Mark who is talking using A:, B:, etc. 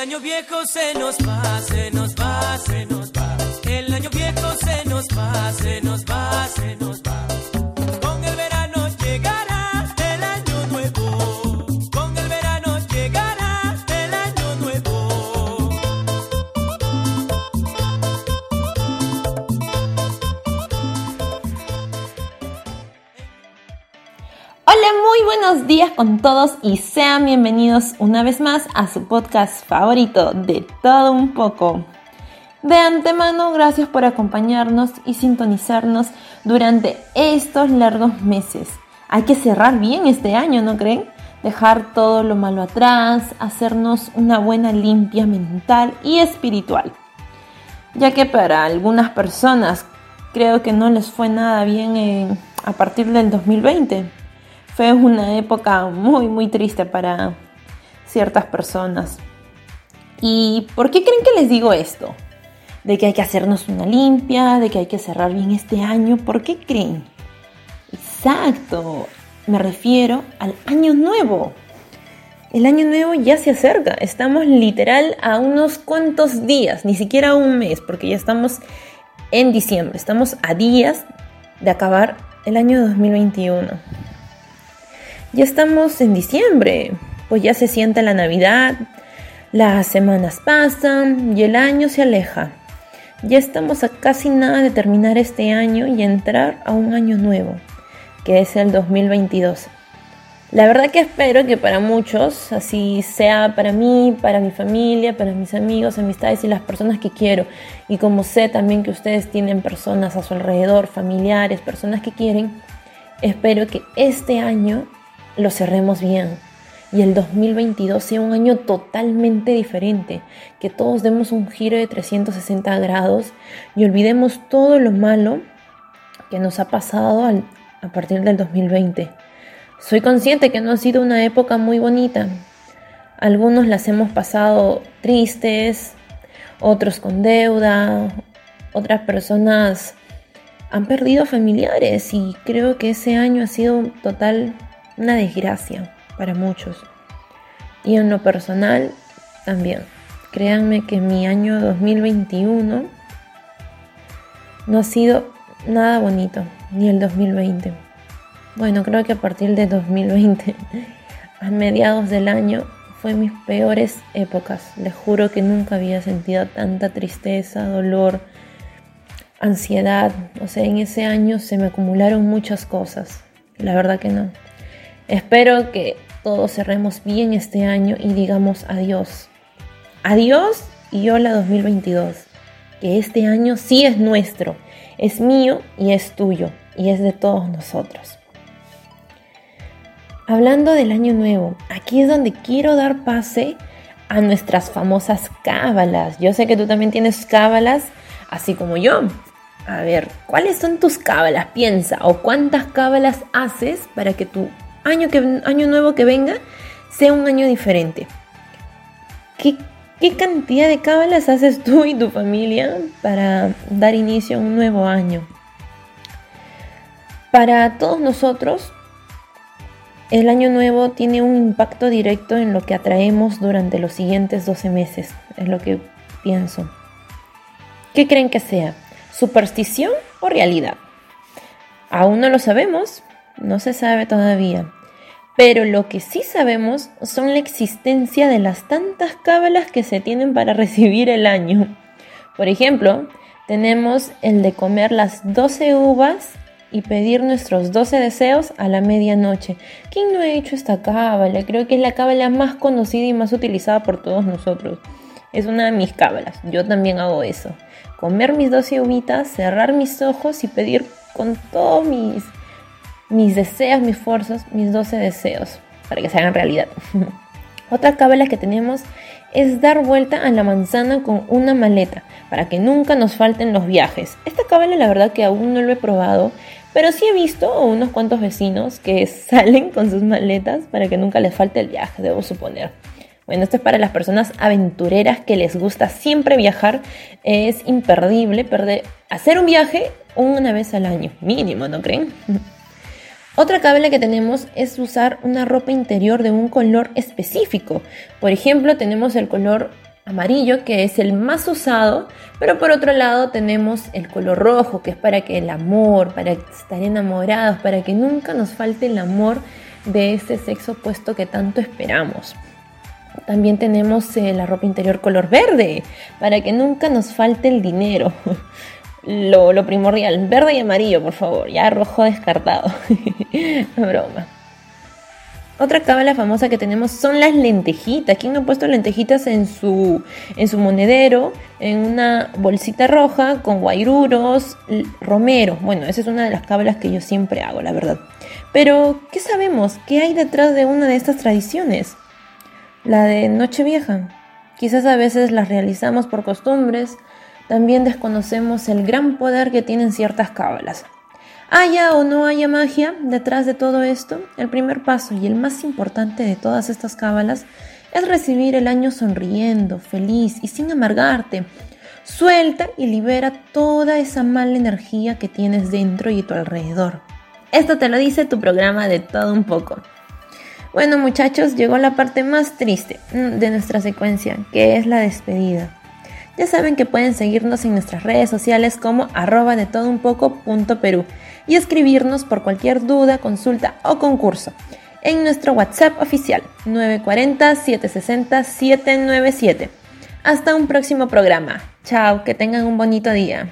A: año viejo se nos va, se nos va, se nos va. El año viejo se nos va, se nos va, se nos va.
B: Hola, muy buenos días con todos y sean bienvenidos una vez más a su podcast favorito de todo un poco. De antemano, gracias por acompañarnos y sintonizarnos durante estos largos meses. Hay que cerrar bien este año, ¿no creen? Dejar todo lo malo atrás, hacernos una buena limpia mental y espiritual. Ya que para algunas personas creo que no les fue nada bien en- a partir del 2020 fue una época muy muy triste para ciertas personas. ¿Y por qué creen que les digo esto? De que hay que hacernos una limpia, de que hay que cerrar bien este año. ¿Por qué creen? Exacto, me refiero al año nuevo. El año nuevo ya se acerca, estamos literal a unos cuantos días, ni siquiera un mes, porque ya estamos en diciembre, estamos a días de acabar el año 2021. Ya estamos en diciembre, pues ya se siente la Navidad, las semanas pasan y el año se aleja. Ya estamos a casi nada de terminar este año y entrar a un año nuevo, que es el 2022. La verdad que espero que para muchos, así sea para mí, para mi familia, para mis amigos, amistades y las personas que quiero, y como sé también que ustedes tienen personas a su alrededor, familiares, personas que quieren, espero que este año lo cerremos bien y el 2022 sea un año totalmente diferente, que todos demos un giro de 360 grados y olvidemos todo lo malo que nos ha pasado al- a partir del 2020. Soy consciente que no ha sido una época muy bonita. Algunos las hemos pasado tristes, otros con deuda, otras personas han perdido familiares y creo que ese año ha sido total una desgracia para muchos. Y en lo personal también. Créanme que mi año 2021 no ha sido nada bonito, ni el 2020. Bueno, creo que a partir de 2020, a mediados del año, fue mis peores épocas. Les juro que nunca había sentido tanta tristeza, dolor, ansiedad. O sea, en ese año se me acumularon muchas cosas. La verdad que no. Espero que todos cerremos bien este año y digamos adiós. Adiós y hola 2022. Que este año sí es nuestro, es mío y es tuyo y es de todos nosotros. Hablando del año nuevo, aquí es donde quiero dar pase a nuestras famosas cábalas. Yo sé que tú también tienes cábalas, así como yo. A ver, ¿cuáles son tus cábalas? Piensa, o cuántas cábalas haces para que tu año, que, año nuevo que venga sea un año diferente. ¿Qué, ¿Qué cantidad de cábalas haces tú y tu familia para dar inicio a un nuevo año? Para todos nosotros, el año nuevo tiene un impacto directo en lo que atraemos durante los siguientes 12 meses, es lo que pienso. ¿Qué creen que sea? ¿Superstición o realidad? Aún no lo sabemos, no se sabe todavía. Pero lo que sí sabemos son la existencia de las tantas cábalas que se tienen para recibir el año. Por ejemplo, tenemos el de comer las 12 uvas y pedir nuestros 12 deseos a la medianoche. ¿Quién no ha hecho esta cábala? Creo que es la cábala más conocida y más utilizada por todos nosotros. Es una de mis cábalas. Yo también hago eso. Comer mis 12 uvitas, cerrar mis ojos y pedir con todos mis, mis deseos, mis fuerzas, mis 12 deseos para que se hagan realidad. Otra cábala que tenemos es dar vuelta a la manzana con una maleta para que nunca nos falten los viajes. Esta cábala la verdad que aún no lo he probado, pero sí he visto a unos cuantos vecinos que salen con sus maletas para que nunca les falte el viaje, debo suponer. Bueno, esto es para las personas aventureras que les gusta siempre viajar. Es imperdible hacer un viaje una vez al año, mínimo, ¿no creen? Otra cábala que tenemos es usar una ropa interior de un color específico. Por ejemplo, tenemos el color amarillo, que es el más usado, pero por otro lado tenemos el color rojo, que es para que el amor, para estar enamorados, para que nunca nos falte el amor de ese sexo opuesto que tanto esperamos. También tenemos eh, la ropa interior color verde, para que nunca nos falte el dinero. Lo, lo primordial, verde y amarillo, por favor, ya rojo descartado. Broma. Otra cábala famosa que tenemos son las lentejitas. ¿Quién ha puesto lentejitas en su, en su monedero? En una bolsita roja con guairuros, romero. Bueno, esa es una de las cábalas que yo siempre hago, la verdad. Pero, ¿qué sabemos? ¿Qué hay detrás de una de estas tradiciones? La de Nochevieja. Quizás a veces las realizamos por costumbres. También desconocemos el gran poder que tienen ciertas cábalas. Haya o no haya magia detrás de todo esto, el primer paso y el más importante de todas estas cábalas es recibir el año sonriendo, feliz y sin amargarte. Suelta y libera toda esa mala energía que tienes dentro y a tu alrededor. Esto te lo dice tu programa de todo un poco. Bueno muchachos, llegó la parte más triste de nuestra secuencia, que es la despedida. Ya saben que pueden seguirnos en nuestras redes sociales como arroba de todo un poco punto Perú y escribirnos por cualquier duda, consulta o concurso en nuestro WhatsApp oficial 940-760-797. Hasta un próximo programa. Chao, que tengan un bonito día.